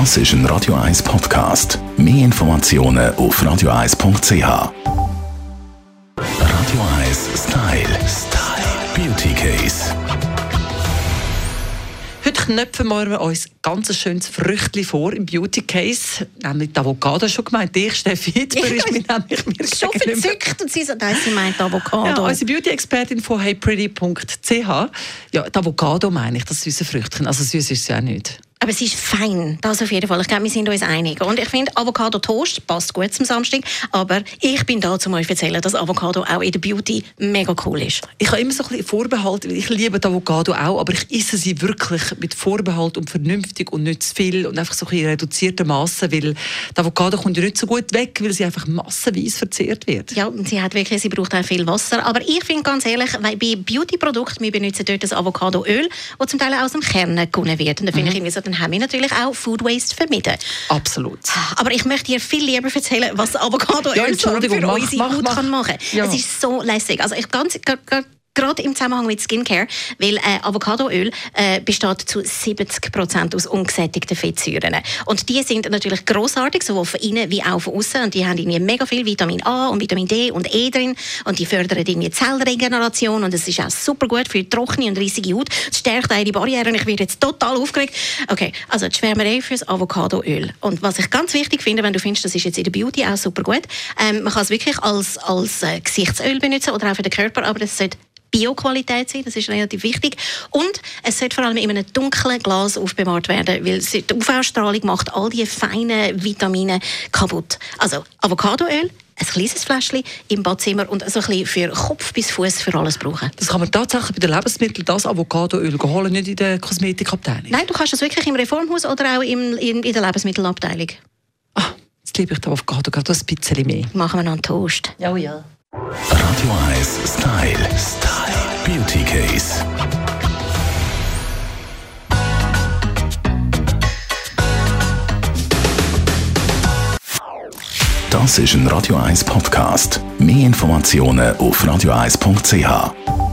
Das ist ein Radio 1 Podcast. Mehr Informationen auf radio1.ch. Radio 1 Style. Style. Beauty Case. Heute knöpfen wir uns ganz ein schönes Früchtchen vor im Beauty Case, nämlich die Avocado schon gemeint. Ich, Steffi Hitzber, ist mir nämlich mir Schon verzückt und sie sagt, nein, sie meint Avocado. Ja, unsere Beauty-Expertin von heypretty.ch. Ja, die Avocado meine ich, das süße Früchtchen. Also süß ist es ja auch nicht. Aber sie ist fein, das auf jeden Fall. Ich glaube, wir sind uns einig. Und ich finde, Avocado Toast passt gut zum Samstag. Aber ich bin da, um euch zu erzählen, dass Avocado auch in der Beauty mega cool ist. Ich habe immer so ein bisschen Vorbehalt, ich liebe Avocado auch, aber ich esse sie wirklich mit Vorbehalt und vernünftig und nicht zu viel und einfach so ein in reduzierter Masse, weil die Avocado kommt ja nicht so gut weg, weil sie einfach massenweise verzehrt wird. Ja, und sie hat wirklich, sie braucht auch viel Wasser. Aber ich finde ganz ehrlich, weil bei Beauty-Produkten, wir benutzen dort das Avocadoöl, das zum Teil aus dem Kern gewonnen wird. Und da finde ich irgendwie so, dann haben wir natürlich auch Food Waste vermieden. Absolut. Aber ich möchte dir viel lieber erzählen, was Avocadoöl Ja, für mach, unsere mach, Haut mach. kann machen Ja. Es ist so lässig. Also ich ganz g- g- Gerade im Zusammenhang mit Skincare, weil äh, Avocadoöl äh, besteht zu 70% aus ungesättigten Fettsäuren. Und die sind natürlich großartig, sowohl von innen wie auch von außen. Und die haben irgendwie mega viel Vitamin A und Vitamin D und E drin. Und die fördern irgendwie Zellregeneration. Und es ist auch super gut für trockene und rissige Haut. Es stärkt auch die Barriere. Und ich werde jetzt total aufgeregt. Okay, also die Schwärmerei fürs Avocadoöl. Und was ich ganz wichtig finde, wenn du findest, das ist jetzt in der Beauty auch super gut, ähm, man kann es wirklich als, als äh, Gesichtsöl benutzen oder auch für den Körper, aber es sollte Bioqualität sein, das ist relativ wichtig. Und es sollte vor allem in einem dunklen Glas aufbewahrt werden, weil die UV-Strahlung macht all die feinen Vitamine kaputt. Also Avocadoöl, ein kleines Fläschchen im Badzimmer und so ein bisschen für Kopf bis Fuß für alles brauchen. Das kann man tatsächlich bei den Lebensmitteln, das Avocadoöl holen, nicht in der Kosmetikabteilung. Nein, du kannst das wirklich im Reformhaus oder auch im, in, in der Lebensmittelabteilung. Ah, jetzt liebe ich die Avocado gerade ein bisschen mehr. Machen wir noch einen Toast. Ja, ja. Radio 1 Style. Style. Beauty Case. Das ist ein Radio 1 Podcast. Mehr Informationen auf radio1.ch.